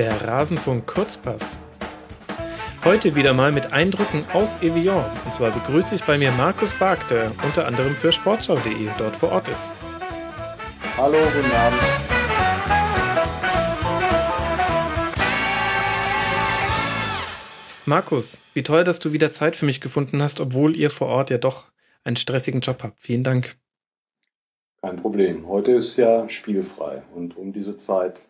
der Rasenfunk Kurzpass. Heute wieder mal mit Eindrücken aus Evian. Und zwar begrüße ich bei mir Markus Bark, der unter anderem für sportschau.de dort vor Ort ist. Hallo, guten Abend. Markus, wie toll, dass du wieder Zeit für mich gefunden hast, obwohl ihr vor Ort ja doch einen stressigen Job habt. Vielen Dank. Kein Problem. Heute ist ja spielfrei und um diese Zeit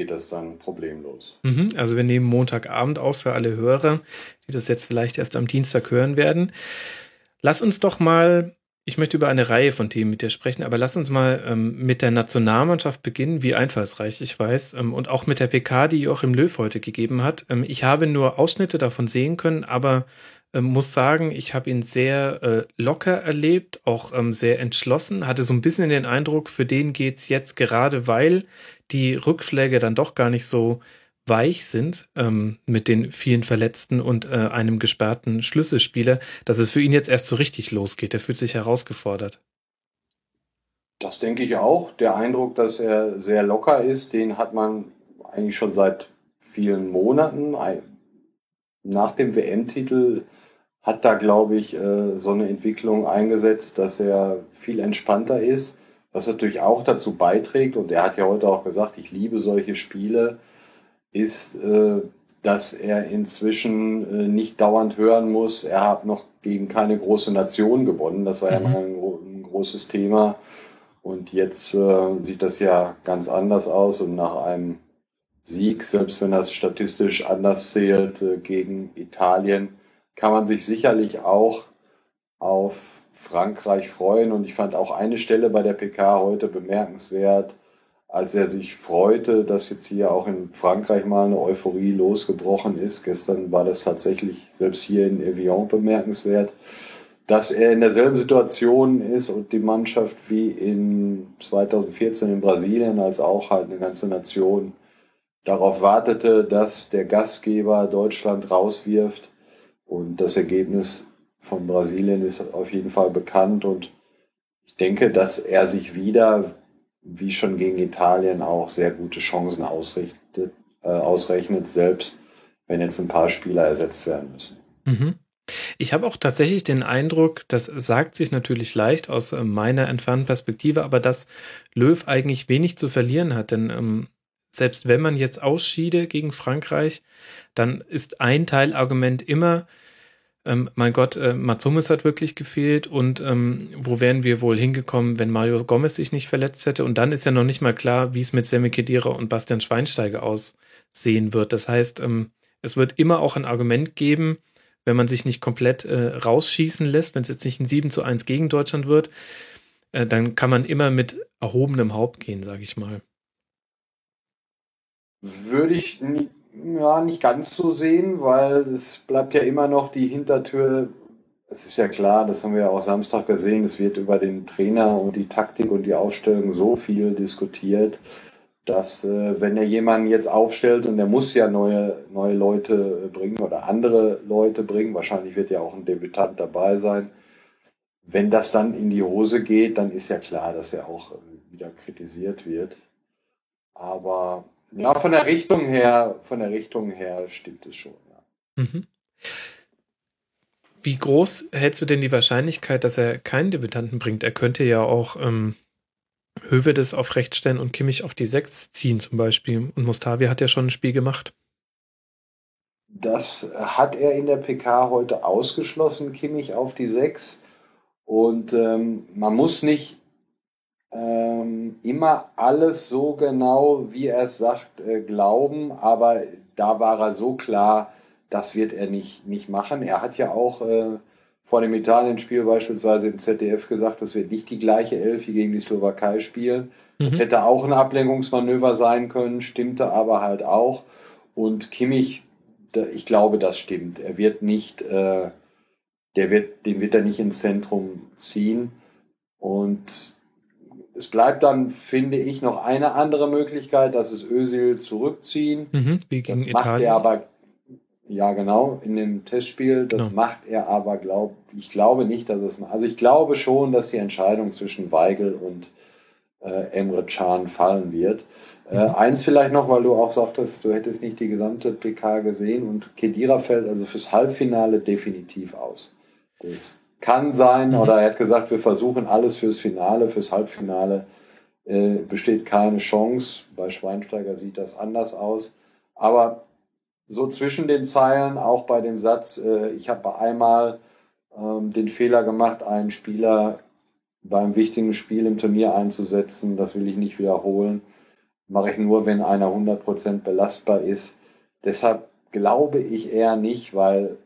geht das dann problemlos. Mhm, also wir nehmen Montagabend auf für alle Hörer, die das jetzt vielleicht erst am Dienstag hören werden. Lass uns doch mal, ich möchte über eine Reihe von Themen mit dir sprechen, aber lass uns mal ähm, mit der Nationalmannschaft beginnen, wie einfallsreich ich weiß, ähm, und auch mit der PK, die Joachim Löw heute gegeben hat. Ähm, ich habe nur Ausschnitte davon sehen können, aber ähm, muss sagen, ich habe ihn sehr äh, locker erlebt, auch ähm, sehr entschlossen, hatte so ein bisschen den Eindruck, für den geht's jetzt gerade, weil die Rückschläge dann doch gar nicht so weich sind ähm, mit den vielen Verletzten und äh, einem gesperrten Schlüsselspieler, dass es für ihn jetzt erst so richtig losgeht. Er fühlt sich herausgefordert. Das denke ich auch. Der Eindruck, dass er sehr locker ist, den hat man eigentlich schon seit vielen Monaten. Nach dem WM-Titel hat da, glaube ich, äh, so eine Entwicklung eingesetzt, dass er viel entspannter ist was natürlich auch dazu beiträgt, und er hat ja heute auch gesagt, ich liebe solche Spiele, ist, äh, dass er inzwischen äh, nicht dauernd hören muss, er hat noch gegen keine große Nation gewonnen. Das war mhm. ja mal ein, großes Thema. Und jetzt äh, sieht das ja ganz anders aus. Und nach einem Sieg, selbst wenn das statistisch anders zählt, äh, gegen Italien, kann man sich sicherlich auch auf Frankreich freuen. Und ich fand auch eine Stelle bei der PK heute bemerkenswert, als er sich freute, dass jetzt hier auch in Frankreich mal eine Euphorie losgebrochen ist. Gestern war das tatsächlich selbst hier in Evian bemerkenswert, dass er in derselben Situation ist und die Mannschaft wie in 2014 in Brasilien, als auch halt eine ganze Nation darauf wartete, dass der Gastgeber Deutschland rauswirft. Und das Ergebnis von Brasilien ist auf jeden Fall bekannt und ich denke, dass er sich wieder, wie schon gegen Italien, auch sehr gute Chancen ausrichtet, äh, ausrechnet, selbst wenn jetzt ein paar Spieler ersetzt werden müssen. Mhm. Ich habe auch tatsächlich den Eindruck, das sagt sich natürlich leicht aus äh, meiner entfernten Perspektive, aber dass Löw eigentlich wenig zu verlieren hat, denn ähm, selbst wenn man jetzt ausschiede gegen Frankreich, dann ist ein Teilargument immer, ähm, mein Gott, äh, Mats Hummels hat wirklich gefehlt und ähm, wo wären wir wohl hingekommen, wenn Mario Gomez sich nicht verletzt hätte? Und dann ist ja noch nicht mal klar, wie es mit Sammy Kedira und Bastian Schweinsteiger aussehen wird. Das heißt, ähm, es wird immer auch ein Argument geben, wenn man sich nicht komplett äh, rausschießen lässt, wenn es jetzt nicht ein 7 zu 1 gegen Deutschland wird, äh, dann kann man immer mit erhobenem Haupt gehen, sage ich mal. Würde ich ja, nicht ganz so sehen, weil es bleibt ja immer noch die Hintertür. Es ist ja klar, das haben wir ja auch Samstag gesehen, es wird über den Trainer und die Taktik und die Aufstellung so viel diskutiert, dass äh, wenn er jemanden jetzt aufstellt und er muss ja neue, neue Leute bringen oder andere Leute bringen, wahrscheinlich wird ja auch ein Debütant dabei sein, wenn das dann in die Hose geht, dann ist ja klar, dass er auch wieder kritisiert wird. Aber ja, von der Richtung her, von der Richtung her stimmt es schon, ja. Mhm. Wie groß hältst du denn die Wahrscheinlichkeit, dass er keinen Debütanten bringt? Er könnte ja auch ähm, Hövedes auf rechts stellen und Kimmich auf die Sechs ziehen zum Beispiel. Und Mustavi hat ja schon ein Spiel gemacht. Das hat er in der PK heute ausgeschlossen, Kimmich auf die Sechs. Und ähm, man muss nicht ähm, immer alles so genau, wie er es sagt, äh, glauben, aber da war er so klar, das wird er nicht, nicht machen. Er hat ja auch äh, vor dem Italien-Spiel beispielsweise im ZDF gesagt, das wird nicht die gleiche Elf wie gegen die Slowakei spielen. Mhm. Das hätte auch ein Ablenkungsmanöver sein können, stimmte aber halt auch. Und Kimmich, ich glaube, das stimmt. Er wird nicht, äh, der wird, den wird er nicht ins Zentrum ziehen. Und es bleibt dann, finde ich, noch eine andere Möglichkeit, dass es Özil zurückziehen. Mhm, wie gegen das macht Italien. er aber, ja genau, in dem Testspiel. Das genau. macht er aber, glaub, ich glaube nicht, dass es, also ich glaube schon, dass die Entscheidung zwischen Weigel und äh, Emre Can fallen wird. Äh, mhm. eins vielleicht noch, weil du auch sagtest, du hättest nicht die gesamte PK gesehen und Kedira fällt also fürs Halbfinale definitiv aus. Das kann sein, mhm. oder er hat gesagt, wir versuchen alles fürs Finale, fürs Halbfinale äh, besteht keine Chance. Bei Schweinsteiger sieht das anders aus. Aber so zwischen den Zeilen, auch bei dem Satz, äh, ich habe einmal ähm, den Fehler gemacht, einen Spieler beim wichtigen Spiel im Turnier einzusetzen. Das will ich nicht wiederholen. Mache ich nur, wenn einer 100% belastbar ist. Deshalb glaube ich eher nicht, weil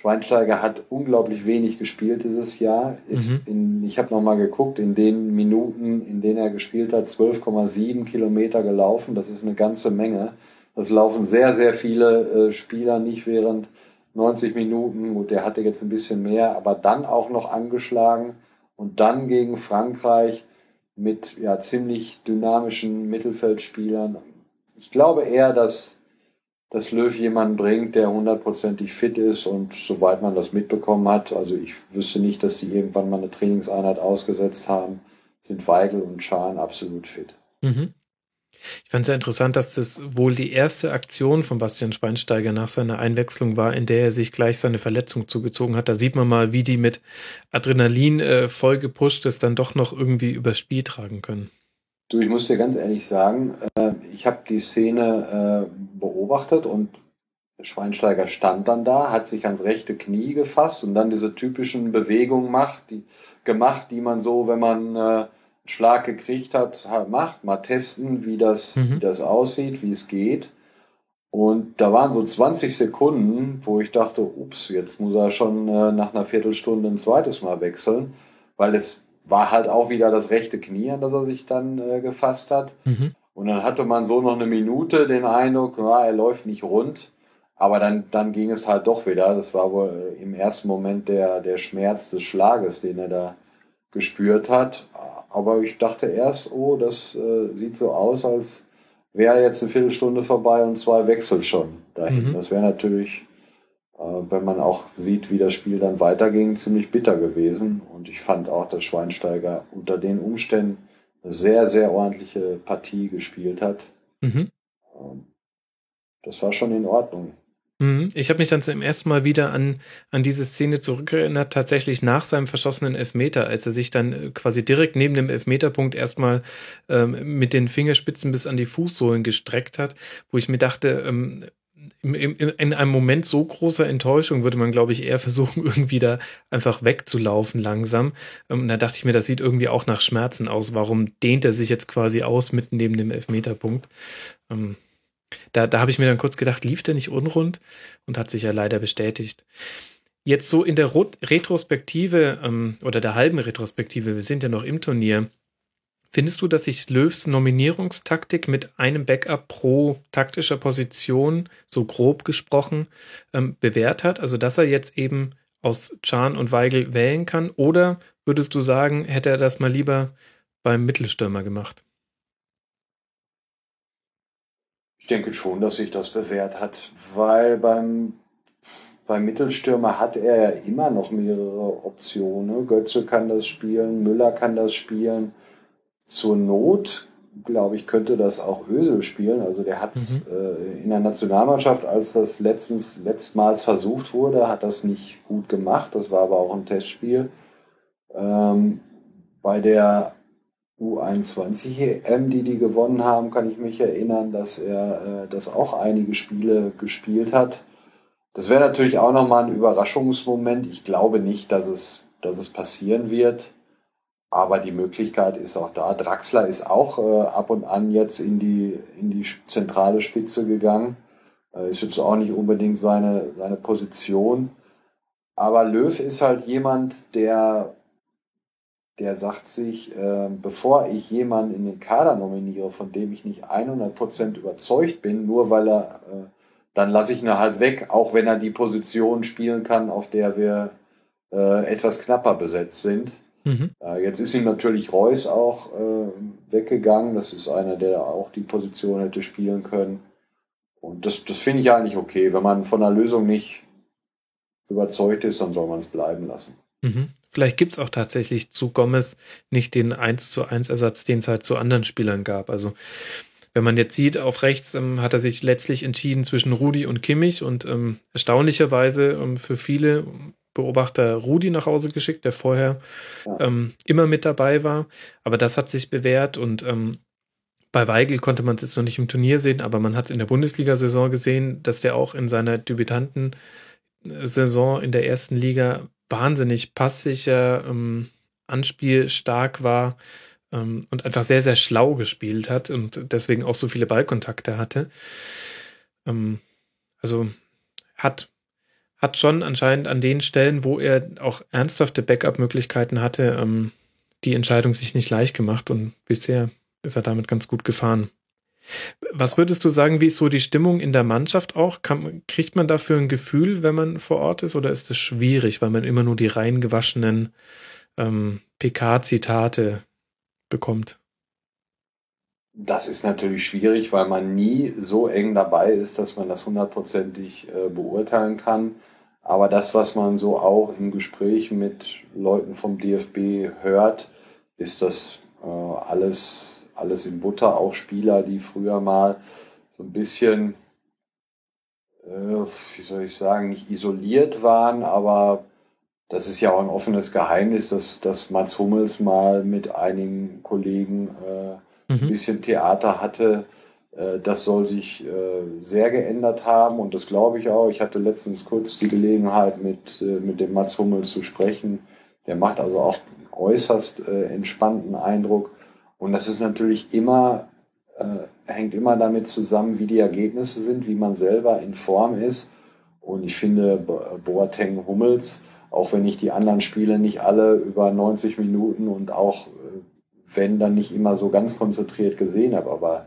Schweinsteiger hat unglaublich wenig gespielt dieses Jahr. Mhm. in, ich habe nochmal geguckt, in den Minuten, in denen er gespielt hat, 12,7 Kilometer gelaufen. Das ist eine ganze Menge. Das laufen sehr, sehr viele äh, Spieler nicht während 90 Minuten. Gut, der hatte jetzt ein bisschen mehr, aber dann auch noch angeschlagen und dann gegen Frankreich mit ja, ziemlich dynamischen Mittelfeldspielern. Ich glaube eher, dass, dass Löw jemanden bringt, der hundertprozentig fit ist und soweit man das mitbekommen hat, also ich wüsste nicht, dass die irgendwann mal eine Trainingseinheit ausgesetzt haben, sind Weigel und Schahn absolut fit. Mhm. Ich fand es sehr interessant, dass das wohl die erste Aktion von Bastian Schweinsteiger nach seiner Einwechslung war, in der er sich gleich seine Verletzung zugezogen hat. Da sieht man mal, wie die mit Adrenalin äh, voll gepusht ist, dann doch noch irgendwie übers Spiel tragen können. Du, ich muss dir ganz ehrlich sagen, äh, ich habe die Szene äh, beobachtet und Schweinsteiger stand dann da, hat sich ans rechte Knie gefasst und dann diese typischen Bewegungen macht, die, gemacht, die man so, wenn man äh, Schlag gekriegt hat, macht, mal testen, wie das, mhm. wie das aussieht, wie es geht. Und da waren so 20 Sekunden, wo ich dachte, ups, jetzt muss er schon äh, nach einer Viertelstunde ein zweites Mal wechseln, weil es war halt auch wieder das rechte Knie, an das er sich dann äh, gefasst hat. Mhm. Und dann hatte man so noch eine Minute den Eindruck, ja, er läuft nicht rund. Aber dann, dann ging es halt doch wieder. Das war wohl äh, im ersten Moment der, der Schmerz des Schlages, den er da gespürt hat. Aber ich dachte erst, oh, das äh, sieht so aus, als wäre jetzt eine Viertelstunde vorbei und zwei Wechsel schon dahin. Mhm. Das wäre natürlich, wenn man auch sieht, wie das Spiel dann weiterging, ziemlich bitter gewesen. Und ich fand auch, dass Schweinsteiger unter den Umständen eine sehr, sehr ordentliche Partie gespielt hat. Mhm. Ähm, das war schon in Ordnung. Mhm. Ich habe mich dann zum ersten Mal wieder an, an diese Szene zurückerinnert, tatsächlich nach seinem verschossenen Elfmeter, als er sich dann äh, quasi direkt neben dem Elfmeterpunkt erstmal ähm, mit den Fingerspitzen bis an die Fußsohlen gestreckt hat, wo ich mir dachte, ähm, in, in einem Moment so großer Enttäuschung würde man, glaube ich, eher versuchen, irgendwie da einfach wegzulaufen langsam. Ähm, und da dachte ich mir, das sieht irgendwie auch nach Schmerzen aus. Warum dehnt er sich jetzt quasi aus mitten neben dem Elfmeterpunkt? Ähm, da, da habe ich mir dann kurz gedacht, lief der nicht unrund und hat sich ja leider bestätigt. Jetzt so in der Retrospektive ähm, oder der halben Retrospektive, wir sind ja noch im Turnier, findest du, dass sich Löws Nominierungstaktik mit einem Backup pro taktischer Position, so grob gesprochen, ähm, bewährt hat? Also dass er jetzt eben aus Chan und Weigel wählen kann? Oder würdest du sagen, hätte er das mal lieber beim Mittelstürmer gemacht? denke schon, dass sich das bewährt hat, weil beim, beim Mittelstürmer hat er ja immer noch mehrere Optionen. Götze kann das spielen, Müller kann das spielen. Zur Not, glaube ich, könnte das auch Ösel spielen. Also der hat mhm. äh, in der Nationalmannschaft, als das letztens, letztmals versucht wurde, hat das nicht gut gemacht. Das war aber auch ein Testspiel. Ähm, bei der U21-EM, die die gewonnen haben, kann ich mich erinnern, dass er äh, das auch einige Spiele gespielt hat. Das wäre natürlich auch nochmal ein Überraschungsmoment. Ich glaube nicht, dass es, dass es passieren wird. Aber die Möglichkeit ist auch da. Draxler ist auch äh, ab und an jetzt in die, in die zentrale Spitze gegangen. Äh, ist jetzt auch nicht unbedingt seine, seine Position. Aber Löw ist halt jemand, der der sagt sich, äh, bevor ich jemanden in den Kader nominiere, von dem ich nicht 100% überzeugt bin, nur weil er, äh, dann lasse ich ihn halt weg, auch wenn er die Position spielen kann, auf der wir äh, etwas knapper besetzt sind. Mhm. Äh, jetzt ist ihm natürlich Reus auch äh, weggegangen. Das ist einer, der auch die Position hätte spielen können. Und das, das finde ich eigentlich okay. Wenn man von der Lösung nicht überzeugt ist, dann soll man es bleiben lassen. Mhm. Vielleicht gibt es auch tatsächlich zu Gomez nicht den 1 zu 1 Ersatz, den es halt zu anderen Spielern gab. Also wenn man jetzt sieht, auf rechts ähm, hat er sich letztlich entschieden zwischen Rudi und Kimmich und ähm, erstaunlicherweise ähm, für viele Beobachter Rudi nach Hause geschickt, der vorher ja. ähm, immer mit dabei war. Aber das hat sich bewährt und ähm, bei Weigel konnte man es jetzt noch nicht im Turnier sehen, aber man hat es in der Bundesliga-Saison gesehen, dass der auch in seiner Debütanten-Saison in der ersten Liga wahnsinnig passsicher, ähm, anspielstark war ähm, und einfach sehr, sehr schlau gespielt hat und deswegen auch so viele Ballkontakte hatte. Ähm, also hat, hat schon anscheinend an den Stellen, wo er auch ernsthafte Backup-Möglichkeiten hatte, ähm, die Entscheidung sich nicht leicht gemacht und bisher ist er damit ganz gut gefahren. Was würdest du sagen, wie ist so die Stimmung in der Mannschaft auch? Kann, kriegt man dafür ein Gefühl, wenn man vor Ort ist, oder ist es schwierig, weil man immer nur die reingewaschenen ähm, PK-Zitate bekommt? Das ist natürlich schwierig, weil man nie so eng dabei ist, dass man das hundertprozentig äh, beurteilen kann. Aber das, was man so auch im Gespräch mit Leuten vom DFB hört, ist das äh, alles alles in Butter, auch Spieler, die früher mal so ein bisschen, äh, wie soll ich sagen, nicht isoliert waren, aber das ist ja auch ein offenes Geheimnis, dass, dass Mats Hummels mal mit einigen Kollegen äh, mhm. ein bisschen Theater hatte. Äh, das soll sich äh, sehr geändert haben und das glaube ich auch. Ich hatte letztens kurz die Gelegenheit, mit, äh, mit dem Mats Hummels zu sprechen. Der macht also auch äußerst äh, entspannten Eindruck. Und das ist natürlich immer, hängt immer damit zusammen, wie die Ergebnisse sind, wie man selber in Form ist. Und ich finde Boateng Hummels, auch wenn ich die anderen Spiele nicht alle über 90 Minuten und auch wenn dann nicht immer so ganz konzentriert gesehen habe, aber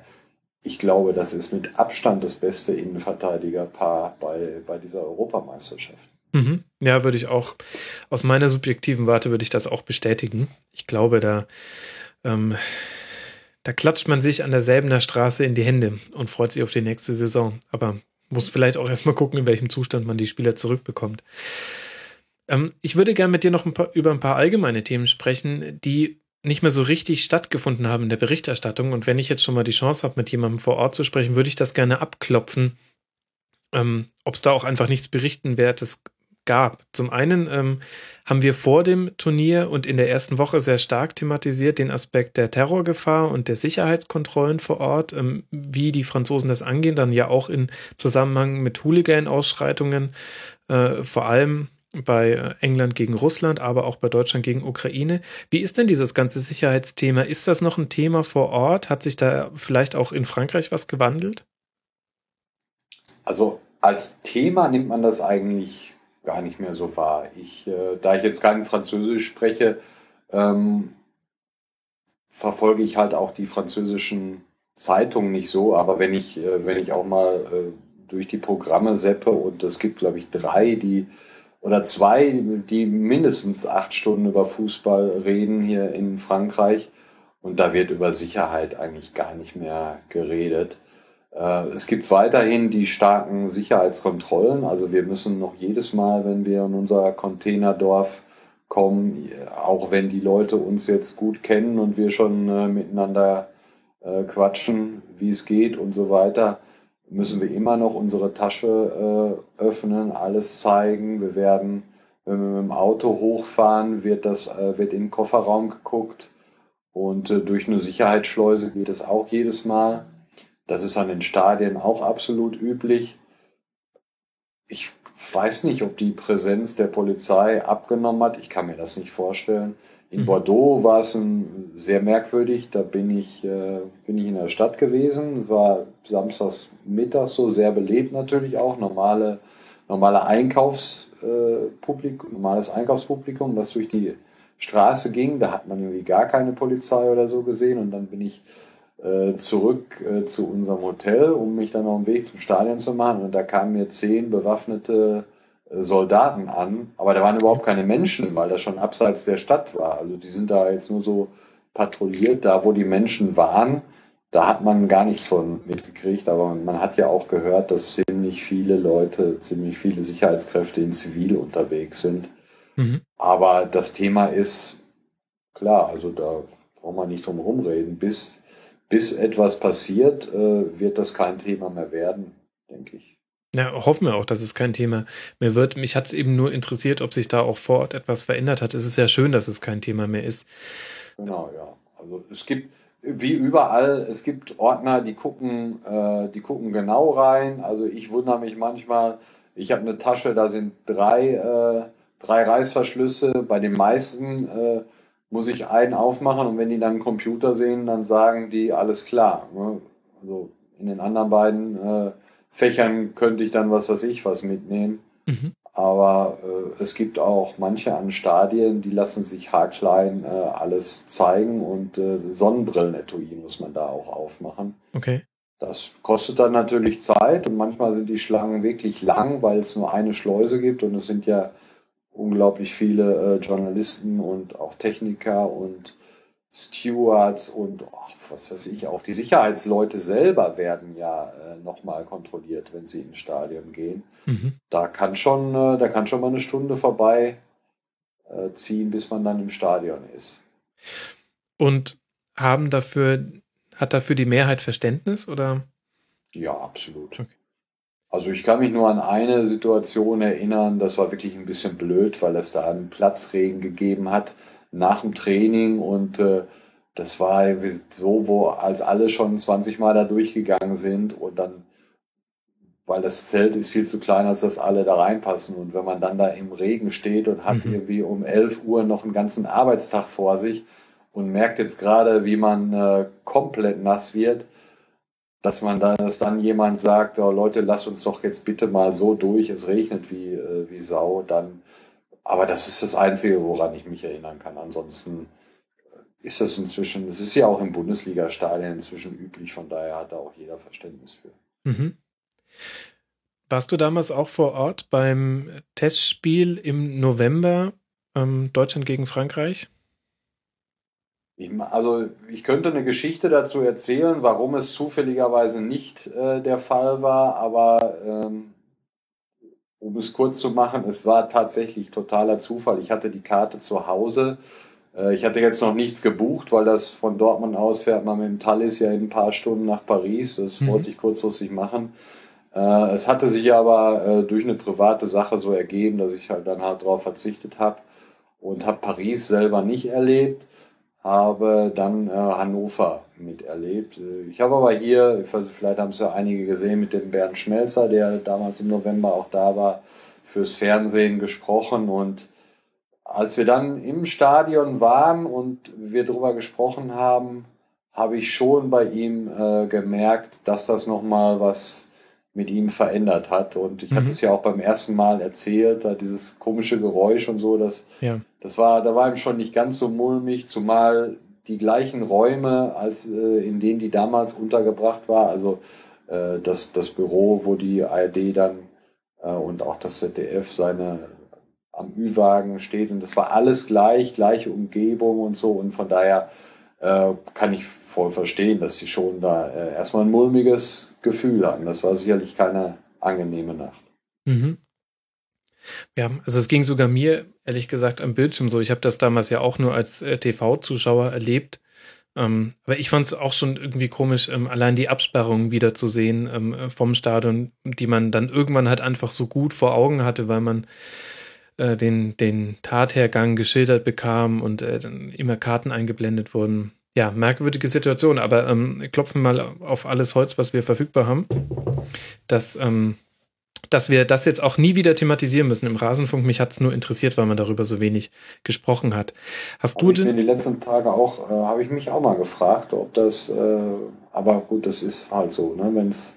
ich glaube, das ist mit Abstand das beste Innenverteidigerpaar bei, bei dieser Europameisterschaft. Mhm. Ja, würde ich auch, aus meiner subjektiven Warte würde ich das auch bestätigen. Ich glaube, da ähm, da klatscht man sich an derselben Straße in die Hände und freut sich auf die nächste Saison. Aber muss vielleicht auch erstmal gucken, in welchem Zustand man die Spieler zurückbekommt. Ähm, ich würde gerne mit dir noch ein paar, über ein paar allgemeine Themen sprechen, die nicht mehr so richtig stattgefunden haben in der Berichterstattung. Und wenn ich jetzt schon mal die Chance habe, mit jemandem vor Ort zu sprechen, würde ich das gerne abklopfen, ähm, ob es da auch einfach nichts Berichtenwertes gab. Zum einen ähm, haben wir vor dem Turnier und in der ersten Woche sehr stark thematisiert den Aspekt der Terrorgefahr und der Sicherheitskontrollen vor Ort, ähm, wie die Franzosen das angehen, dann ja auch in Zusammenhang mit Hooligan-Ausschreitungen, äh, vor allem bei äh, England gegen Russland, aber auch bei Deutschland gegen Ukraine. Wie ist denn dieses ganze Sicherheitsthema? Ist das noch ein Thema vor Ort? Hat sich da vielleicht auch in Frankreich was gewandelt? Also als Thema nimmt man das eigentlich gar nicht mehr so wahr. Ich, äh, da ich jetzt kein Französisch spreche, ähm, verfolge ich halt auch die französischen Zeitungen nicht so. Aber wenn ich, äh, wenn ich auch mal äh, durch die Programme seppe und es gibt, glaube ich, drei, die oder zwei, die mindestens acht Stunden über Fußball reden hier in Frankreich. Und da wird über Sicherheit eigentlich gar nicht mehr geredet. Äh, es gibt weiterhin die starken Sicherheitskontrollen. Also wir müssen noch jedes Mal, wenn wir in unser Containerdorf kommen, auch wenn die Leute uns jetzt gut kennen und wir schon äh, miteinander äh, quatschen, wie es geht und so weiter, müssen wir immer noch unsere Tasche äh, öffnen, alles zeigen. Wir werden, wenn wir mit dem Auto hochfahren, wird das äh, wird in den Kofferraum geguckt und äh, durch eine Sicherheitsschleuse geht es auch jedes Mal. Das ist an den Stadien auch absolut üblich. Ich weiß nicht, ob die Präsenz der Polizei abgenommen hat. Ich kann mir das nicht vorstellen. In mhm. Bordeaux war es ein, sehr merkwürdig. Da bin ich, äh, bin ich in der Stadt gewesen. Es war samstags mittags so sehr belebt natürlich auch. Normale, normale Einkaufspublikum, äh, normales Einkaufspublikum, das durch die Straße ging. Da hat man irgendwie gar keine Polizei oder so gesehen. Und dann bin ich äh, zurück äh, zu unserem Hotel, um mich dann auf den Weg zum Stadion zu machen. Und da kamen mir zehn bewaffnete Soldaten an, aber da waren überhaupt keine Menschen, weil das schon abseits der Stadt war. Also die sind da jetzt nur so patrouilliert, da wo die Menschen waren. Da hat man gar nichts von mitgekriegt, aber man hat ja auch gehört, dass ziemlich viele Leute, ziemlich viele Sicherheitskräfte in Zivil unterwegs sind. Mhm. Aber das Thema ist klar, also da braucht man nicht drum rumreden. Bis, bis etwas passiert, äh, wird das kein Thema mehr werden, denke ich. Ja, hoffen wir auch, dass es kein Thema mehr wird. Mich hat es eben nur interessiert, ob sich da auch vor Ort etwas verändert hat. Es ist ja schön, dass es kein Thema mehr ist. Genau, ja. Also es gibt, wie überall, es gibt Ordner, die gucken, äh, die gucken genau rein. Also ich wundere mich manchmal, ich habe eine Tasche, da sind drei, äh, drei Reißverschlüsse. Bei den meisten äh, muss ich einen aufmachen und wenn die dann einen Computer sehen, dann sagen die, alles klar. Ne? Also in den anderen beiden äh, Fächern könnte ich dann was weiß ich was mitnehmen. Mhm. Aber äh, es gibt auch manche an Stadien, die lassen sich haarklein äh, alles zeigen und äh, Sonnenbrillenetui muss man da auch aufmachen. Okay. Das kostet dann natürlich Zeit und manchmal sind die Schlangen wirklich lang, weil es nur eine Schleuse gibt und es sind ja unglaublich viele äh, Journalisten und auch Techniker und Stewards und ach, was weiß ich, auch die Sicherheitsleute selber werden ja äh, nochmal kontrolliert, wenn sie ins Stadion gehen. Mhm. Da kann schon, äh, da kann schon mal eine Stunde vorbei äh, ziehen, bis man dann im Stadion ist. Und haben dafür, hat dafür die Mehrheit Verständnis oder? Ja, absolut. Okay. Also ich kann mich nur an eine Situation erinnern, das war wirklich ein bisschen blöd, weil es da einen Platzregen gegeben hat nach dem Training und äh, das war so, wo als alle schon 20 Mal da durchgegangen sind und dann, weil das Zelt ist viel zu klein, als dass alle da reinpassen und wenn man dann da im Regen steht und hat mhm. irgendwie um 11 Uhr noch einen ganzen Arbeitstag vor sich und merkt jetzt gerade, wie man äh, komplett nass wird, dass man dann, dass dann jemand sagt, oh, Leute, lasst uns doch jetzt bitte mal so durch, es regnet wie, äh, wie Sau, dann aber das ist das Einzige, woran ich mich erinnern kann. Ansonsten ist das inzwischen, es ist ja auch im Bundesliga-Stadion inzwischen üblich, von daher hat da auch jeder Verständnis für. Mhm. Warst du damals auch vor Ort beim Testspiel im November ähm, Deutschland gegen Frankreich? Also ich könnte eine Geschichte dazu erzählen, warum es zufälligerweise nicht äh, der Fall war, aber ähm, um es kurz zu machen, es war tatsächlich totaler Zufall. Ich hatte die Karte zu Hause. Äh, ich hatte jetzt noch nichts gebucht, weil das von Dortmund aus fährt man mit dem Thalys ja in ein paar Stunden nach Paris. Das mhm. wollte ich kurzfristig machen. Äh, es hatte sich aber äh, durch eine private Sache so ergeben, dass ich halt dann halt darauf verzichtet habe und habe Paris selber nicht erlebt habe dann äh, Hannover miterlebt. Äh, ich habe aber hier, ich weiß, vielleicht haben es ja einige gesehen, mit dem Bernd Schmelzer, der damals im November auch da war, fürs Fernsehen gesprochen. Und als wir dann im Stadion waren und wir darüber gesprochen haben, habe ich schon bei ihm äh, gemerkt, dass das nochmal was mit ihm verändert hat. Und ich mhm. hatte es ja auch beim ersten Mal erzählt, da dieses komische Geräusch und so, das, ja. das war, da war ihm schon nicht ganz so mulmig, zumal die gleichen Räume, als äh, in denen die damals untergebracht war, also äh, das, das Büro, wo die ARD dann äh, und auch das ZDF seine am Ü-Wagen steht und das war alles gleich, gleiche Umgebung und so und von daher äh, kann ich voll verstehen, dass sie schon da äh, erstmal ein mulmiges Gefühl hatten. Das war sicherlich keine angenehme Nacht. Mhm. Ja, also es ging sogar mir, ehrlich gesagt, am Bildschirm so. Ich habe das damals ja auch nur als äh, TV-Zuschauer erlebt. Ähm, aber ich fand es auch schon irgendwie komisch, ähm, allein die Absperrung wieder zu sehen ähm, vom Stadion, die man dann irgendwann halt einfach so gut vor Augen hatte, weil man äh, den, den Tathergang geschildert bekam und äh, dann immer Karten eingeblendet wurden. Ja, merkwürdige Situation, aber ähm, klopfen mal auf alles Holz, was wir verfügbar haben, dass, ähm, dass wir das jetzt auch nie wieder thematisieren müssen im Rasenfunk. Mich hat es nur interessiert, weil man darüber so wenig gesprochen hat. Hast du denn? Die letzten Tage auch, äh, habe ich mich auch mal gefragt, ob das, äh, aber gut, das ist halt so, ne? wenn es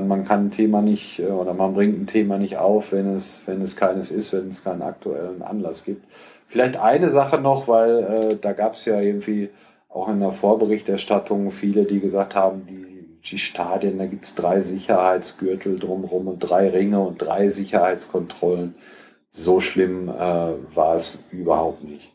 man kann ein Thema nicht äh, oder man bringt ein Thema nicht auf, wenn es, wenn es keines ist, wenn es keinen aktuellen Anlass gibt. Vielleicht eine Sache noch, weil äh, da gab es ja irgendwie auch in der Vorberichterstattung viele, die gesagt haben, die, die Stadien, da gibt es drei Sicherheitsgürtel drumherum und drei Ringe und drei Sicherheitskontrollen. So schlimm äh, war es überhaupt nicht.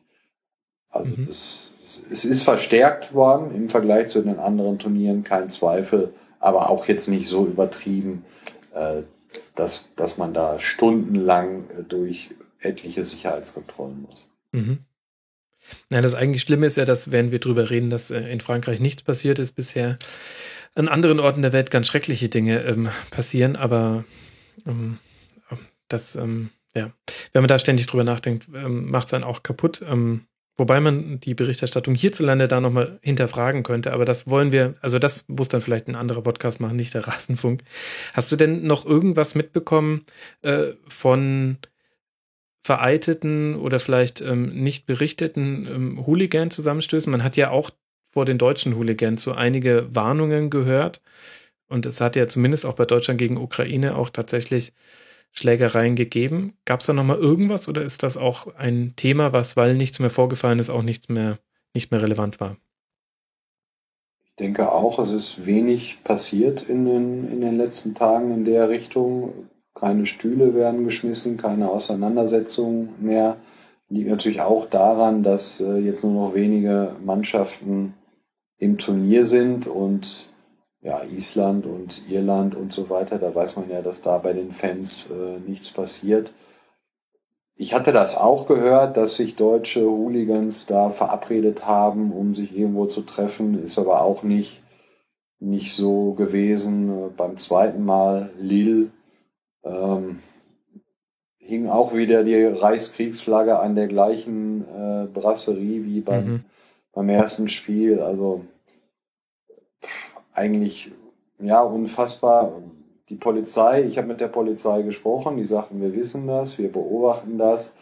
Also mhm. es, es ist verstärkt worden im Vergleich zu den anderen Turnieren, kein Zweifel aber auch jetzt nicht so übertrieben, äh, dass, dass man da stundenlang äh, durch etliche Sicherheitskontrollen muss. Mhm. Ja, das eigentlich Schlimme ist ja, dass, während wir drüber reden, dass äh, in Frankreich nichts passiert ist bisher, an anderen Orten der Welt ganz schreckliche Dinge ähm, passieren, aber ähm, das, ähm, ja, wenn man da ständig drüber nachdenkt, ähm, macht es einen auch kaputt. Ähm, wobei man die Berichterstattung hierzulande da nochmal hinterfragen könnte, aber das wollen wir, also das muss dann vielleicht ein anderer Podcast machen, nicht der Rasenfunk. Hast du denn noch irgendwas mitbekommen äh, von vereiteten oder vielleicht ähm, nicht berichteten ähm, Hooligan-Zusammenstößen? Man hat ja auch vor den deutschen Hooligans so einige Warnungen gehört. Und es hat ja zumindest auch bei Deutschland gegen Ukraine auch tatsächlich Schlägereien gegeben. Gab es da nochmal irgendwas oder ist das auch ein Thema, was, weil nichts mehr vorgefallen ist, auch nichts mehr, nicht mehr relevant war? Ich denke auch, es ist wenig passiert in den, in den letzten Tagen in der Richtung. Keine Stühle werden geschmissen, keine Auseinandersetzungen mehr. Liegt natürlich auch daran, dass äh, jetzt nur noch wenige Mannschaften im Turnier sind und ja, Island und Irland und so weiter, da weiß man ja, dass da bei den Fans äh, nichts passiert. Ich hatte das auch gehört, dass sich deutsche Hooligans da verabredet haben, um sich irgendwo zu treffen, ist aber auch nicht, nicht so gewesen. Beim zweiten Mal Lille ähm, hing auch wieder die Reichskriegsflagge an der gleichen äh, Brasserie wie beim, mhm. beim ersten Spiel. Also eigentlich ja unfassbar. Die Polizei, ich habe mit der Polizei gesprochen, die sagten, wir wissen das, wir beobachten das,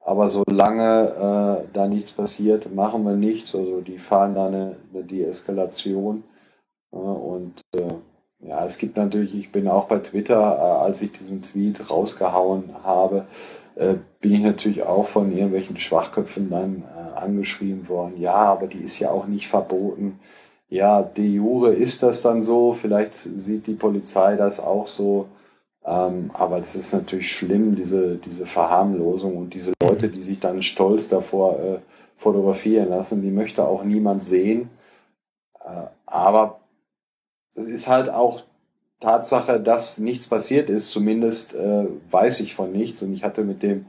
aber solange äh, da nichts passiert, machen wir nichts. Also die fahren da eine, eine Deeskalation. Äh, und äh, ja, es gibt natürlich, ich bin auch bei Twitter, äh, als ich diesen Tweet rausgehauen habe, äh, bin ich natürlich auch von irgendwelchen Schwachköpfen dann äh, angeschrieben worden. Ja, aber die ist ja auch nicht verboten ja, de jure ist das dann so, vielleicht sieht die Polizei das auch so, ähm, aber es ist natürlich schlimm, diese, diese Verharmlosung und diese Leute, die sich dann stolz davor äh, fotografieren lassen, die möchte auch niemand sehen. Äh, aber es ist halt auch Tatsache, dass nichts passiert ist, zumindest äh, weiß ich von nichts. Und ich hatte mit dem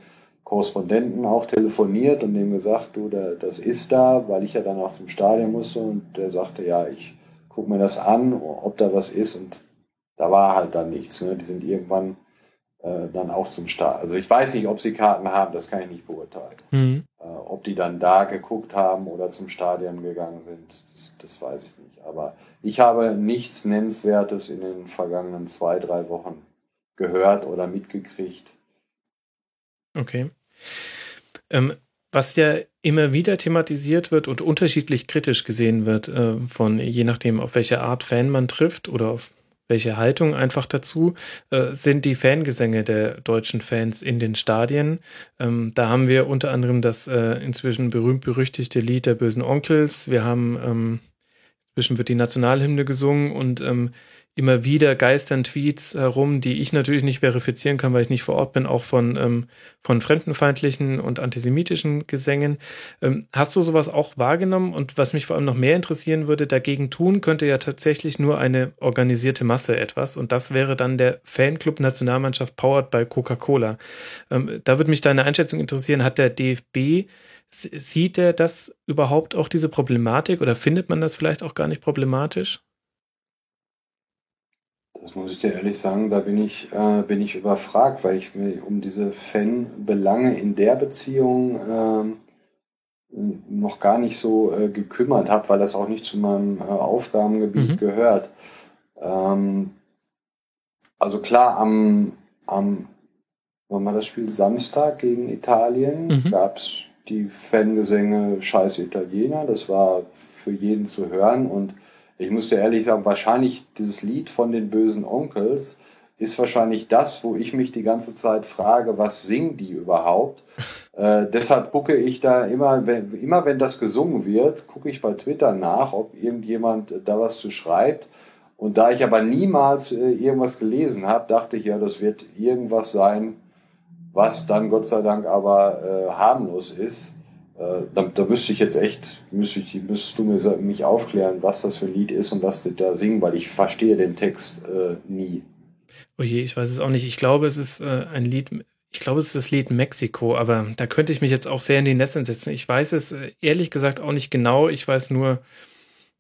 Korrespondenten auch telefoniert und dem gesagt, du, da, das ist da, weil ich ja dann auch zum Stadion musste und der sagte, ja, ich gucke mir das an, ob da was ist und da war halt dann nichts. Ne? Die sind irgendwann äh, dann auch zum Stadion. Also ich weiß nicht, ob sie Karten haben, das kann ich nicht beurteilen. Mhm. Äh, ob die dann da geguckt haben oder zum Stadion gegangen sind, das, das weiß ich nicht. Aber ich habe nichts Nennenswertes in den vergangenen zwei, drei Wochen gehört oder mitgekriegt. Okay. Ähm, was ja immer wieder thematisiert wird und unterschiedlich kritisch gesehen wird, äh, von je nachdem, auf welche Art Fan man trifft oder auf welche Haltung einfach dazu, äh, sind die Fangesänge der deutschen Fans in den Stadien. Ähm, da haben wir unter anderem das äh, inzwischen berühmt-berüchtigte Lied der bösen Onkels. Wir haben, ähm, inzwischen wird die Nationalhymne gesungen und ähm, immer wieder geistern Tweets herum, die ich natürlich nicht verifizieren kann, weil ich nicht vor Ort bin, auch von, ähm, von fremdenfeindlichen und antisemitischen Gesängen. Ähm, hast du sowas auch wahrgenommen? Und was mich vor allem noch mehr interessieren würde, dagegen tun könnte ja tatsächlich nur eine organisierte Masse etwas. Und das wäre dann der Fanclub Nationalmannschaft powered by Coca-Cola. Ähm, da würde mich deine Einschätzung interessieren. Hat der DFB Sieht er das überhaupt auch diese Problematik oder findet man das vielleicht auch gar nicht problematisch? Das muss ich dir ehrlich sagen, da bin ich, äh, bin ich überfragt, weil ich mir um diese Fanbelange in der Beziehung äh, noch gar nicht so äh, gekümmert habe, weil das auch nicht zu meinem äh, Aufgabengebiet mhm. gehört. Ähm, also klar, am, am wann war das Spiel Samstag gegen Italien, mhm. gab es die Fangesänge Scheiß Italiener, das war für jeden zu hören und ich muss dir ehrlich sagen, wahrscheinlich dieses Lied von den bösen Onkels ist wahrscheinlich das, wo ich mich die ganze Zeit frage, was singen die überhaupt? Äh, deshalb gucke ich da immer, wenn, immer wenn das gesungen wird, gucke ich bei Twitter nach, ob irgendjemand da was zu schreibt. Und da ich aber niemals äh, irgendwas gelesen habe, dachte ich ja, das wird irgendwas sein, was dann Gott sei Dank aber äh, harmlos ist. Äh, da, da müsste ich jetzt echt, müsste ich, müsstest du mir, mich aufklären, was das für ein Lied ist und was die da singen, weil ich verstehe den Text äh, nie. Oh je, ich weiß es auch nicht. Ich glaube, es ist äh, ein Lied ich glaube, es ist das Lied Mexiko, aber da könnte ich mich jetzt auch sehr in die Netze setzen. Ich weiß es äh, ehrlich gesagt auch nicht genau. Ich weiß nur.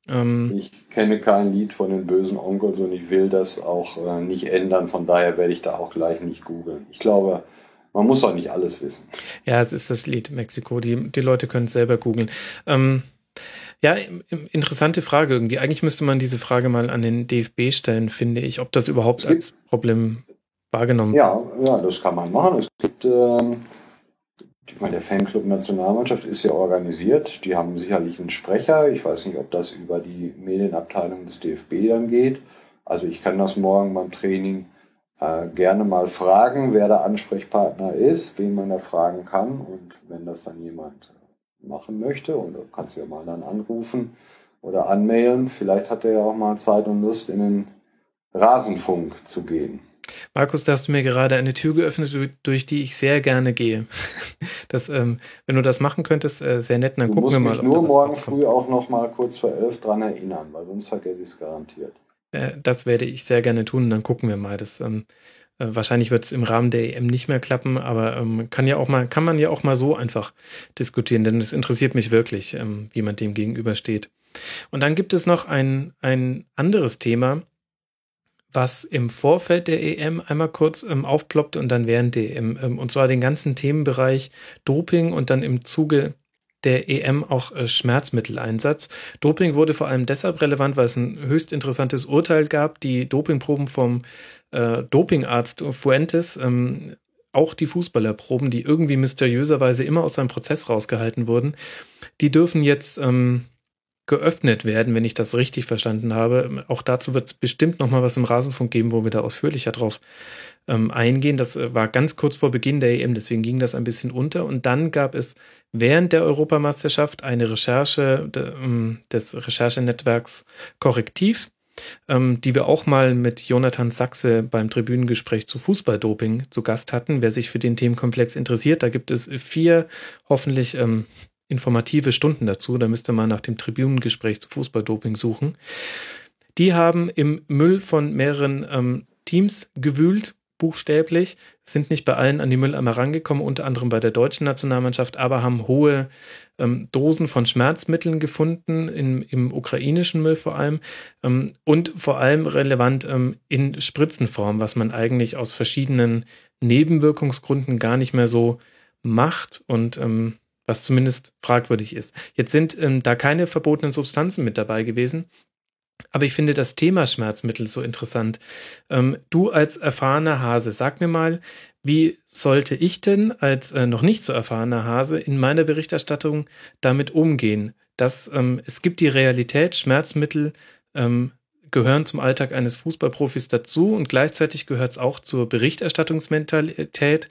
Ähm, ich kenne kein Lied von den bösen Onkels und ich will das auch äh, nicht ändern. Von daher werde ich da auch gleich nicht googeln. Ich glaube, man muss auch nicht alles wissen. Ja, es ist das Lied Mexiko. Die, die Leute können es selber googeln. Ähm, ja, interessante Frage irgendwie. Eigentlich müsste man diese Frage mal an den DFB stellen, finde ich, ob das überhaupt als Problem wahrgenommen Ja, ja, das kann man machen. Es gibt, ähm, ich meine, der Fanclub Nationalmannschaft ist ja organisiert. Die haben sicherlich einen Sprecher. Ich weiß nicht, ob das über die Medienabteilung des DFB dann geht. Also ich kann das morgen beim Training äh, gerne mal fragen, wer der Ansprechpartner ist, wen man da fragen kann. Und wenn das dann jemand machen möchte, und du kannst ja mal dann anrufen oder anmailen, vielleicht hat er ja auch mal Zeit und Lust, in den Rasenfunk zu gehen. Markus, da hast du mir gerade eine Tür geöffnet, durch die ich sehr gerne gehe. Das, ähm, wenn du das machen könntest, äh, sehr nett, dann du gucken wir mal. Ich nur morgen früh auch noch mal kurz vor elf dran erinnern, weil sonst vergesse ich es garantiert. Äh, das werde ich sehr gerne tun, dann gucken wir mal. Das, ähm, äh, wahrscheinlich wird es im Rahmen der EM nicht mehr klappen, aber ähm, kann ja auch mal, kann man ja auch mal so einfach diskutieren, denn es interessiert mich wirklich, ähm, wie man dem gegenübersteht. Und dann gibt es noch ein, ein anderes Thema, was im Vorfeld der EM einmal kurz ähm, aufploppt und dann während der EM. Ähm, und zwar den ganzen Themenbereich Doping und dann im Zuge der EM auch äh, Schmerzmitteleinsatz. Doping wurde vor allem deshalb relevant, weil es ein höchst interessantes Urteil gab. Die Dopingproben vom äh, Dopingarzt Fuentes, ähm, auch die Fußballerproben, die irgendwie mysteriöserweise immer aus seinem Prozess rausgehalten wurden, die dürfen jetzt ähm, geöffnet werden, wenn ich das richtig verstanden habe. Auch dazu wird es bestimmt noch mal was im Rasenfunk geben, wo wir da ausführlicher drauf ähm, eingehen. Das äh, war ganz kurz vor Beginn der EM, deswegen ging das ein bisschen unter. Und dann gab es während der Europameisterschaft eine Recherche de, ähm, des Recherchenetzwerks Korrektiv, ähm, die wir auch mal mit Jonathan Sachse beim Tribünengespräch zu Fußballdoping zu Gast hatten. Wer sich für den Themenkomplex interessiert, da gibt es vier hoffentlich ähm, informative Stunden dazu. Da müsste man nach dem Tribunengespräch zu Fußballdoping suchen. Die haben im Müll von mehreren ähm, Teams gewühlt, buchstäblich, sind nicht bei allen an die Mülleimer rangekommen, unter anderem bei der deutschen Nationalmannschaft, aber haben hohe ähm, Dosen von Schmerzmitteln gefunden, in, im ukrainischen Müll vor allem, ähm, und vor allem relevant ähm, in Spritzenform, was man eigentlich aus verschiedenen Nebenwirkungsgründen gar nicht mehr so macht und ähm, was zumindest fragwürdig ist. Jetzt sind ähm, da keine verbotenen Substanzen mit dabei gewesen. Aber ich finde das Thema Schmerzmittel so interessant. Ähm, du als erfahrener Hase, sag mir mal, wie sollte ich denn als äh, noch nicht so erfahrener Hase in meiner Berichterstattung damit umgehen? Dass ähm, es gibt die Realität, Schmerzmittel ähm, gehören zum Alltag eines Fußballprofis dazu und gleichzeitig gehört es auch zur Berichterstattungsmentalität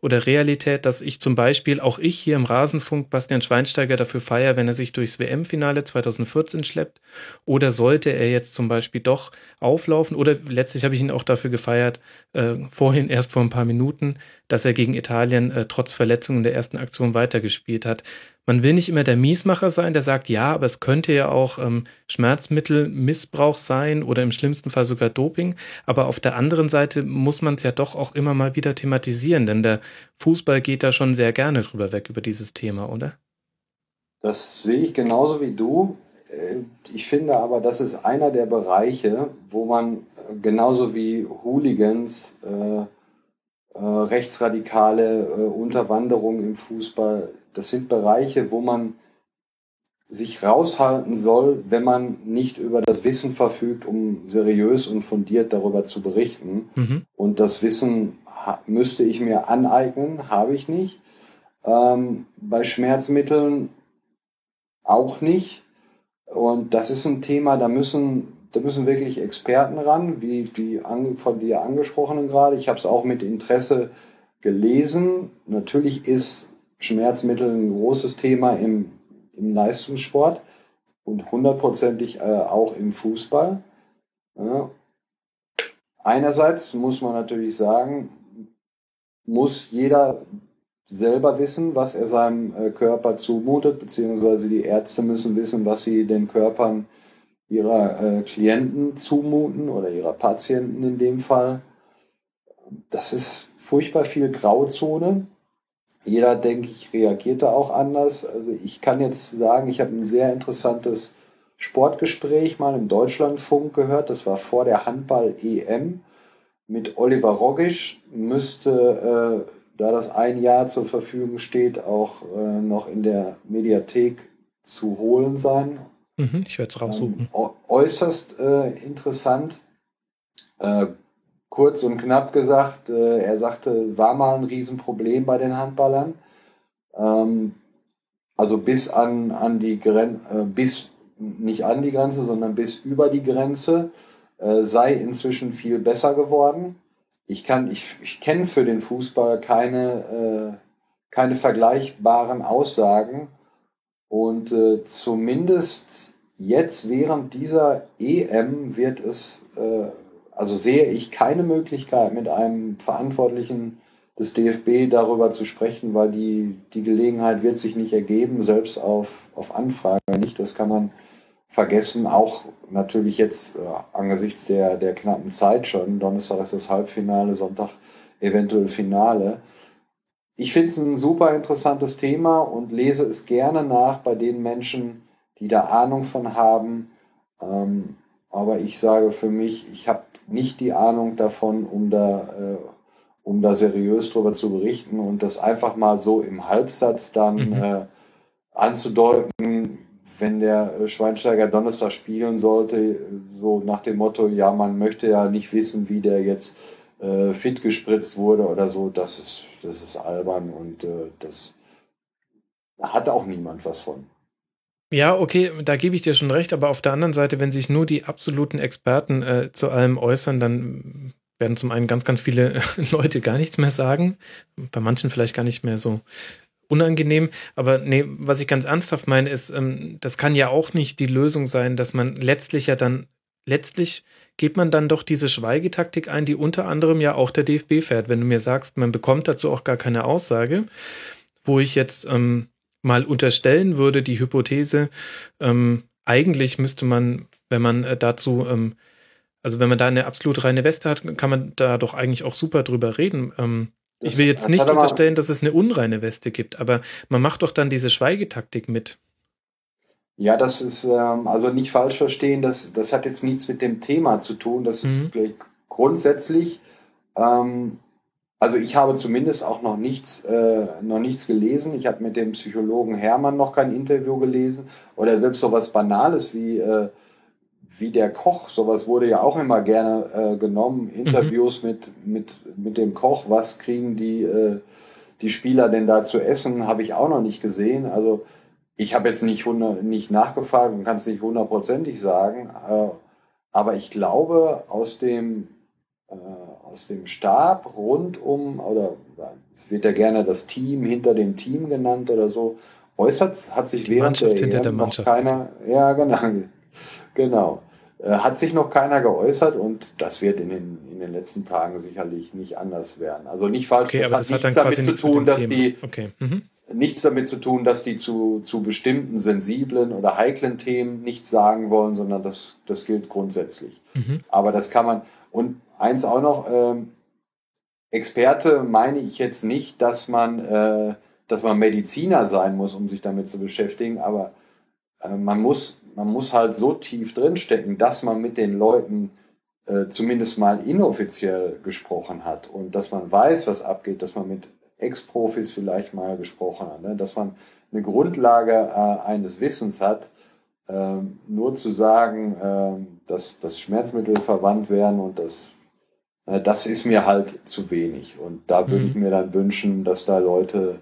oder Realität, dass ich zum Beispiel auch ich hier im Rasenfunk Bastian Schweinsteiger dafür feiere, wenn er sich durchs WM-Finale 2014 schleppt? Oder sollte er jetzt zum Beispiel doch auflaufen? Oder letztlich habe ich ihn auch dafür gefeiert, äh, vorhin erst vor ein paar Minuten, dass er gegen Italien äh, trotz Verletzungen der ersten Aktion weitergespielt hat. Man will nicht immer der Miesmacher sein, der sagt, ja, aber es könnte ja auch ähm, Schmerzmittelmissbrauch sein oder im schlimmsten Fall sogar Doping. Aber auf der anderen Seite muss man es ja doch auch immer mal wieder thematisieren, denn der Fußball geht da schon sehr gerne drüber weg über dieses Thema, oder? Das sehe ich genauso wie du. Äh, ich finde aber, das ist einer der Bereiche, wo man genauso wie Hooligans, äh, äh, rechtsradikale äh, Unterwanderung im Fußball das sind Bereiche, wo man sich raushalten soll, wenn man nicht über das Wissen verfügt, um seriös und fundiert darüber zu berichten. Mhm. Und das Wissen müsste ich mir aneignen, habe ich nicht. Ähm, bei Schmerzmitteln auch nicht. Und das ist ein Thema, da müssen, da müssen wirklich Experten ran, wie, an, von dir angesprochenen gerade. Ich habe es auch mit Interesse gelesen. Natürlich ist Schmerzmittel ein großes Thema im, im Leistungssport und hundertprozentig äh, auch im Fußball. Ja. Einerseits muss man natürlich sagen, muss jeder selber wissen, was er seinem äh, Körper zumutet, beziehungsweise die Ärzte müssen wissen, was sie den Körpern ihrer äh, Klienten zumuten oder ihrer Patienten in dem Fall. Das ist furchtbar viel Grauzone. Jeder, denke ich, reagiert da auch anders. Also ich kann jetzt sagen, ich habe ein sehr interessantes Sportgespräch mal im Deutschlandfunk gehört. Das war vor der Handball-EM mit Oliver Rogisch. Müsste, äh, da das ein Jahr zur Verfügung steht, auch äh, noch in der Mediathek zu holen sein. Mhm, ich werde es raussuchen. Ähm, äußerst äh, interessant. Äh, kurz und knapp gesagt, äh, er sagte, war mal ein Riesenproblem bei den Handballern. Ähm, also bis an, an die Grenze, äh, bis nicht an die Grenze, sondern bis über die Grenze, äh, sei inzwischen viel besser geworden. Ich ich, ich kenne für den Fußball keine, äh, keine vergleichbaren Aussagen. Und äh, zumindest jetzt während dieser EM wird es, äh, also sehe ich keine Möglichkeit mit einem Verantwortlichen des DFB darüber zu sprechen, weil die, die Gelegenheit wird sich nicht ergeben, selbst auf, auf Anfrage nicht. Das kann man vergessen, auch natürlich jetzt äh, angesichts der, der knappen Zeit schon. Donnerstag ist das Halbfinale, Sonntag eventuell Finale. Ich finde es ein super interessantes Thema und lese es gerne nach bei den Menschen, die da Ahnung von haben. Ähm, aber ich sage für mich, ich habe nicht die Ahnung davon, um da, äh, um da seriös drüber zu berichten und das einfach mal so im Halbsatz dann mhm. äh, anzudeuten, wenn der äh, Schweinsteiger Donnerstag spielen sollte, so nach dem Motto, ja, man möchte ja nicht wissen, wie der jetzt äh, fit gespritzt wurde oder so, das ist, das ist albern und äh, das hat auch niemand was von. Ja, okay, da gebe ich dir schon recht, aber auf der anderen Seite, wenn sich nur die absoluten Experten äh, zu allem äußern, dann werden zum einen ganz, ganz viele Leute gar nichts mehr sagen, bei manchen vielleicht gar nicht mehr so unangenehm. Aber nee, was ich ganz ernsthaft meine, ist, ähm, das kann ja auch nicht die Lösung sein, dass man letztlich ja dann, letztlich geht man dann doch diese Schweigetaktik ein, die unter anderem ja auch der DFB fährt. Wenn du mir sagst, man bekommt dazu auch gar keine Aussage, wo ich jetzt ähm, mal unterstellen würde, die Hypothese, ähm, eigentlich müsste man, wenn man äh, dazu, ähm, also wenn man da eine absolut reine Weste hat, kann man da doch eigentlich auch super drüber reden. Ähm, ich will jetzt nicht unterstellen, dass es eine unreine Weste gibt, aber man macht doch dann diese Schweigetaktik mit. Ja, das ist ähm, also nicht falsch verstehen, das, das hat jetzt nichts mit dem Thema zu tun. Das ist mhm. grundsätzlich, ähm, also ich habe zumindest auch noch nichts, äh, noch nichts gelesen. Ich habe mit dem Psychologen Hermann noch kein Interview gelesen oder selbst so was Banales wie äh, wie der Koch, sowas wurde ja auch immer gerne äh, genommen, Interviews mhm. mit, mit, mit dem Koch, was kriegen die, äh, die Spieler denn da zu essen, habe ich auch noch nicht gesehen. Also ich habe jetzt nicht, nicht nachgefragt und kann es nicht hundertprozentig sagen, äh, aber ich glaube aus dem, äh, aus dem Stab rund um, oder es wird ja gerne das Team hinter dem Team genannt oder so, äußert hat sich die während Mannschaft der, der noch keiner, ja genau, genau. Äh, hat sich noch keiner geäußert und das wird in den, in den letzten Tagen sicherlich nicht anders werden. Also nicht falsch, okay, das hat nichts hat damit zu tun, dass Thema. die okay. mhm. nichts damit zu tun, dass die zu, zu bestimmten sensiblen oder heiklen Themen nichts sagen wollen, sondern das, das gilt grundsätzlich. Mhm. Aber das kann man, und eins auch noch, ähm, Experte meine ich jetzt nicht, dass man, äh, dass man Mediziner sein muss, um sich damit zu beschäftigen, aber äh, man muss man muss halt so tief drinstecken, dass man mit den Leuten äh, zumindest mal inoffiziell gesprochen hat und dass man weiß, was abgeht, dass man mit Ex-Profis vielleicht mal gesprochen hat, ne? dass man eine Grundlage äh, eines Wissens hat, ähm, nur zu sagen, äh, dass, dass Schmerzmittel verwandt werden und das, äh, das ist mir halt zu wenig. Und da würde mhm. ich mir dann wünschen, dass da Leute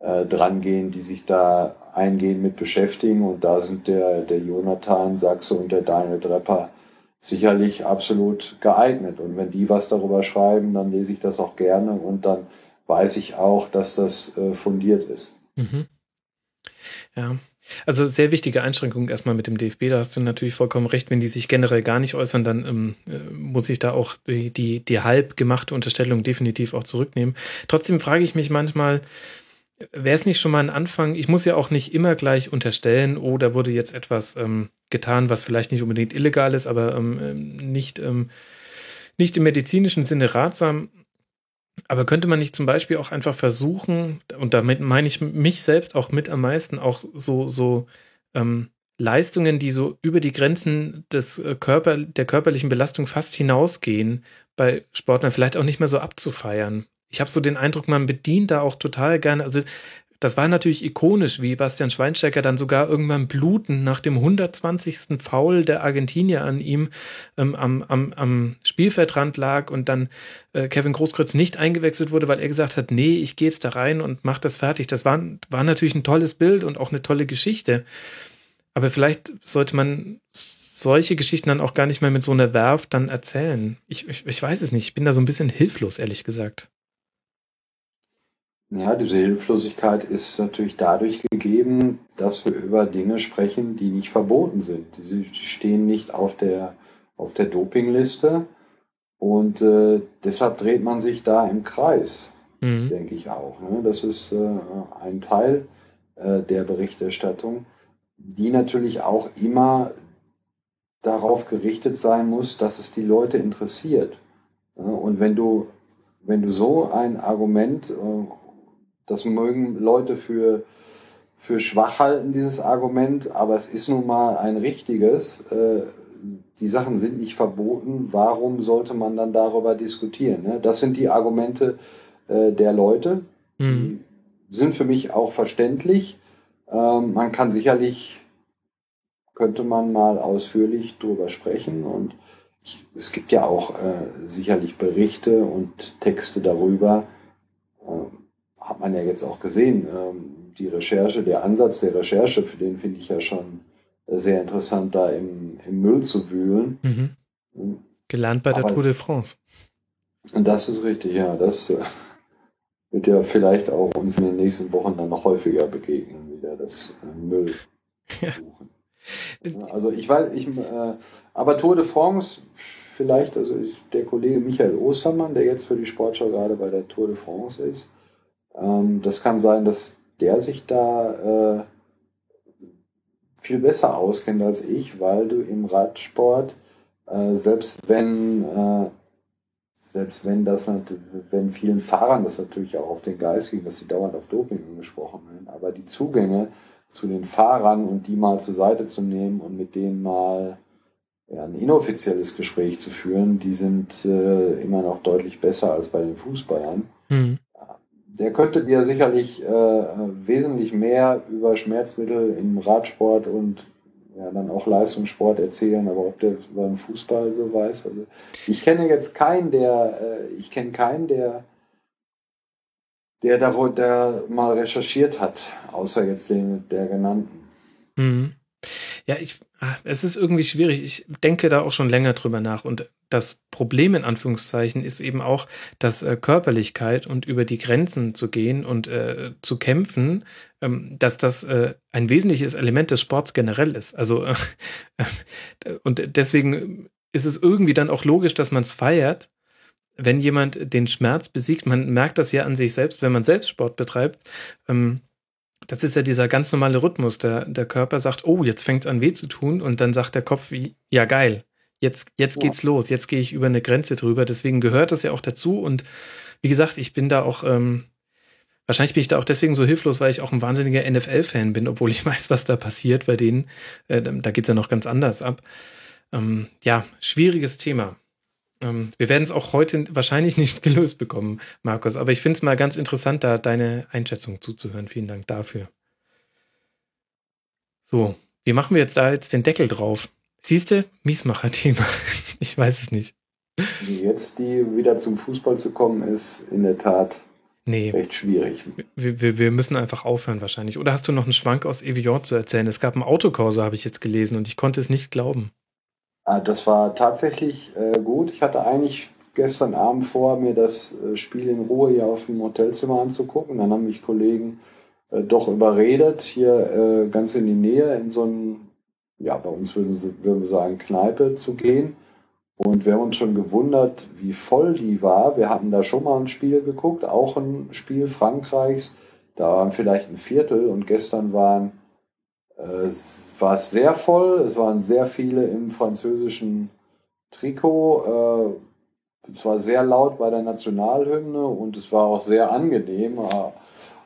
äh, dran gehen, die sich da eingehend mit beschäftigen. Und da sind der, der Jonathan Sachse und der Daniel Drepper sicherlich absolut geeignet. Und wenn die was darüber schreiben, dann lese ich das auch gerne und dann weiß ich auch, dass das äh, fundiert ist. Mhm. Ja, also sehr wichtige Einschränkung erstmal mit dem DFB. Da hast du natürlich vollkommen recht. Wenn die sich generell gar nicht äußern, dann ähm, äh, muss ich da auch die, die, die halb gemachte Unterstellung definitiv auch zurücknehmen. Trotzdem frage ich mich manchmal, Wäre es nicht schon mal ein Anfang? Ich muss ja auch nicht immer gleich unterstellen, oh, da wurde jetzt etwas ähm, getan, was vielleicht nicht unbedingt illegal ist, aber ähm, ähm nicht, ähm, nicht im medizinischen Sinne ratsam. Aber könnte man nicht zum Beispiel auch einfach versuchen, und damit meine ich mich selbst auch mit am meisten, auch so, so ähm, Leistungen, die so über die Grenzen des äh, Körper, der körperlichen Belastung fast hinausgehen, bei Sportlern vielleicht auch nicht mehr so abzufeiern. Ich habe so den Eindruck, man bedient da auch total gerne, also das war natürlich ikonisch, wie Bastian Schweinsteiger dann sogar irgendwann blutend nach dem 120. Foul der Argentinier an ihm ähm, am, am, am Spielfeldrand lag und dann äh, Kevin Großkreuz nicht eingewechselt wurde, weil er gesagt hat, nee, ich gehe jetzt da rein und mach das fertig. Das war, war natürlich ein tolles Bild und auch eine tolle Geschichte. Aber vielleicht sollte man solche Geschichten dann auch gar nicht mehr mit so einer Werf dann erzählen. Ich, ich, ich weiß es nicht. Ich bin da so ein bisschen hilflos, ehrlich gesagt. Ja, diese Hilflosigkeit ist natürlich dadurch gegeben, dass wir über Dinge sprechen, die nicht verboten sind. Sie stehen nicht auf der, auf der Dopingliste und äh, deshalb dreht man sich da im Kreis, mhm. denke ich auch. Ne? Das ist äh, ein Teil äh, der Berichterstattung, die natürlich auch immer darauf gerichtet sein muss, dass es die Leute interessiert. Und wenn du, wenn du so ein Argument äh, das mögen Leute für, für schwach halten, dieses Argument, aber es ist nun mal ein richtiges. Äh, die Sachen sind nicht verboten. Warum sollte man dann darüber diskutieren? Ne? Das sind die Argumente äh, der Leute. Mhm. Die sind für mich auch verständlich. Ähm, man kann sicherlich, könnte man mal ausführlich drüber sprechen und ich, es gibt ja auch äh, sicherlich Berichte und Texte darüber, äh, hat man ja jetzt auch gesehen, ähm, die Recherche, der Ansatz der Recherche, für den finde ich ja schon äh, sehr interessant, da im, im Müll zu wühlen. Mhm. Hm. Gelernt bei der Aber, Tour de France. Das ist richtig, ja. Das äh, wird ja vielleicht auch uns in den nächsten Wochen dann noch häufiger begegnen, wieder das äh, Müll ja. Also ich weiß, ich, äh, aber Tour de France, vielleicht, also der Kollege Michael Ostermann, der jetzt für die Sportschau gerade bei der Tour de France ist, ähm, das kann sein, dass der sich da äh, viel besser auskennt als ich, weil du im Radsport, äh, selbst wenn äh, selbst wenn das wenn vielen Fahrern das natürlich auch auf den Geist ging, dass sie dauernd auf Doping angesprochen werden, aber die Zugänge zu den Fahrern und die mal zur Seite zu nehmen und mit denen mal ja, ein inoffizielles Gespräch zu führen, die sind äh, immer noch deutlich besser als bei den Fußballern. Mhm der könnte dir sicherlich äh, wesentlich mehr über Schmerzmittel im Radsport und ja, dann auch Leistungssport erzählen, aber ob der beim Fußball so weiß. Also ich kenne jetzt keinen, der, äh, ich kenne keinen, der, der da mal recherchiert hat, außer jetzt den der genannten. Mhm. Ja, ich, ah, es ist irgendwie schwierig. Ich denke da auch schon länger drüber nach und das Problem in Anführungszeichen ist eben auch, dass äh, Körperlichkeit und über die Grenzen zu gehen und äh, zu kämpfen, ähm, dass das äh, ein wesentliches Element des Sports generell ist. Also äh, und deswegen ist es irgendwie dann auch logisch, dass man es feiert, wenn jemand den Schmerz besiegt. Man merkt das ja an sich selbst, wenn man selbst Sport betreibt. Ähm, das ist ja dieser ganz normale Rhythmus. Der, der Körper sagt, oh, jetzt fängt es an weh zu tun und dann sagt der Kopf, ja geil, jetzt, jetzt geht's ja. los, jetzt gehe ich über eine Grenze drüber. Deswegen gehört das ja auch dazu. Und wie gesagt, ich bin da auch, ähm, wahrscheinlich bin ich da auch deswegen so hilflos, weil ich auch ein wahnsinniger NFL-Fan bin, obwohl ich weiß, was da passiert bei denen. Äh, da geht's ja noch ganz anders ab. Ähm, ja, schwieriges Thema. Ähm, wir werden es auch heute wahrscheinlich nicht gelöst bekommen, Markus, aber ich finde es mal ganz interessant, da deine Einschätzung zuzuhören. Vielen Dank dafür. So, wie machen wir jetzt da jetzt den Deckel drauf? Siehst du, Miesmacher-Thema. ich weiß es nicht. Jetzt die wieder zum Fußball zu kommen, ist in der Tat nee. recht schwierig. Wir, wir, wir müssen einfach aufhören wahrscheinlich. Oder hast du noch einen Schwank aus Evian zu erzählen? Es gab einen Autokorso, habe ich jetzt gelesen, und ich konnte es nicht glauben. Ah, das war tatsächlich äh, gut. Ich hatte eigentlich gestern Abend vor, mir das äh, Spiel in Ruhe hier auf dem Hotelzimmer anzugucken. Dann haben mich Kollegen äh, doch überredet, hier äh, ganz in die Nähe in so ein, ja, bei uns würden, würden wir sagen, Kneipe zu gehen. Und wir haben uns schon gewundert, wie voll die war. Wir hatten da schon mal ein Spiel geguckt, auch ein Spiel Frankreichs. Da waren vielleicht ein Viertel und gestern waren es war sehr voll, es waren sehr viele im französischen Trikot. Äh, es war sehr laut bei der Nationalhymne und es war auch sehr angenehm.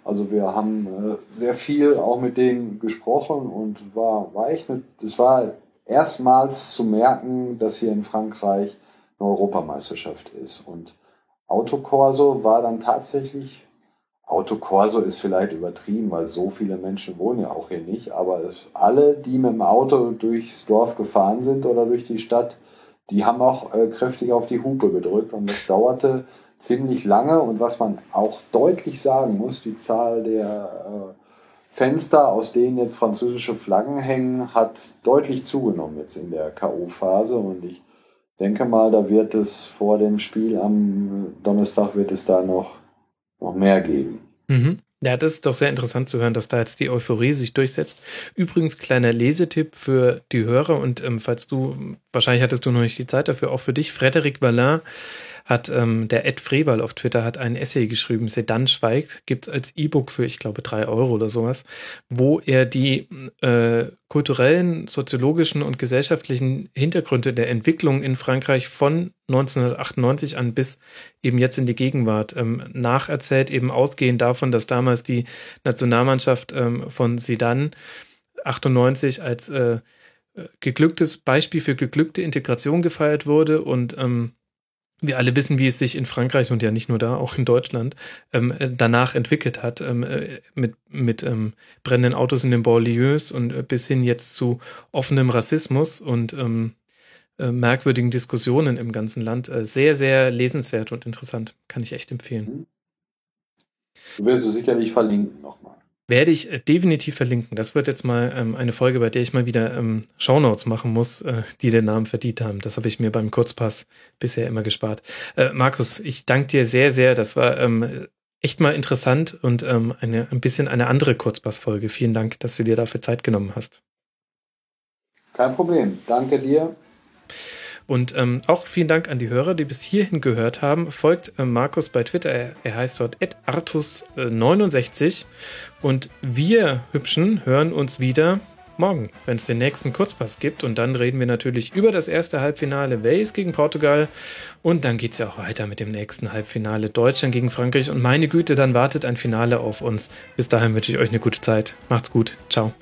Also wir haben äh, sehr viel auch mit denen gesprochen und war, war echt, es war erstmals zu merken, dass hier in Frankreich eine Europameisterschaft ist. Und Autokorso war dann tatsächlich, Autokorso ist vielleicht übertrieben, weil so viele Menschen wohnen ja auch hier nicht, aber alle, die mit dem Auto durchs Dorf gefahren sind oder durch die Stadt, die haben auch äh, kräftig auf die Hupe gedrückt und das dauerte ziemlich lange und was man auch deutlich sagen muss, die Zahl der äh, Fenster, aus denen jetzt französische Flaggen hängen, hat deutlich zugenommen jetzt in der K.O.-Phase und ich denke mal, da wird es vor dem Spiel am Donnerstag wird es da noch, noch mehr geben. Mhm. Ja, das ist doch sehr interessant zu hören, dass da jetzt die Euphorie sich durchsetzt. Übrigens, kleiner Lesetipp für die Hörer und ähm, falls du, wahrscheinlich hattest du noch nicht die Zeit dafür, auch für dich, Frédéric Vallin hat ähm, der Ed Freval auf Twitter hat ein Essay geschrieben, Sedan schweigt, gibt's als E-Book für, ich glaube, drei Euro oder sowas, wo er die äh, kulturellen, soziologischen und gesellschaftlichen Hintergründe der Entwicklung in Frankreich von 1998 an bis eben jetzt in die Gegenwart ähm, nacherzählt, eben ausgehend davon, dass damals die Nationalmannschaft ähm, von Sedan 98 als äh, geglücktes Beispiel für geglückte Integration gefeiert wurde und ähm, wir alle wissen, wie es sich in Frankreich und ja nicht nur da, auch in Deutschland, ähm, äh, danach entwickelt hat, ähm, äh, mit, mit ähm, brennenden Autos in den Banlieues und äh, bis hin jetzt zu offenem Rassismus und ähm, äh, merkwürdigen Diskussionen im ganzen Land. Äh, sehr, sehr lesenswert und interessant. Kann ich echt empfehlen. Du wirst es sicherlich verlinken nochmal. Werde ich äh, definitiv verlinken. Das wird jetzt mal ähm, eine Folge, bei der ich mal wieder ähm, Shownotes machen muss, äh, die den Namen verdient haben. Das habe ich mir beim Kurzpass bisher immer gespart. Äh, Markus, ich danke dir sehr, sehr. Das war ähm, echt mal interessant und ähm, eine, ein bisschen eine andere Kurzpass-Folge. Vielen Dank, dass du dir dafür Zeit genommen hast. Kein Problem. Danke dir. Und ähm, auch vielen Dank an die Hörer, die bis hierhin gehört haben. Folgt äh, Markus bei Twitter, er, er heißt dort artus69. Und wir Hübschen hören uns wieder morgen, wenn es den nächsten Kurzpass gibt. Und dann reden wir natürlich über das erste Halbfinale Wales gegen Portugal. Und dann geht es ja auch weiter mit dem nächsten Halbfinale Deutschland gegen Frankreich. Und meine Güte, dann wartet ein Finale auf uns. Bis dahin wünsche ich euch eine gute Zeit. Macht's gut. Ciao.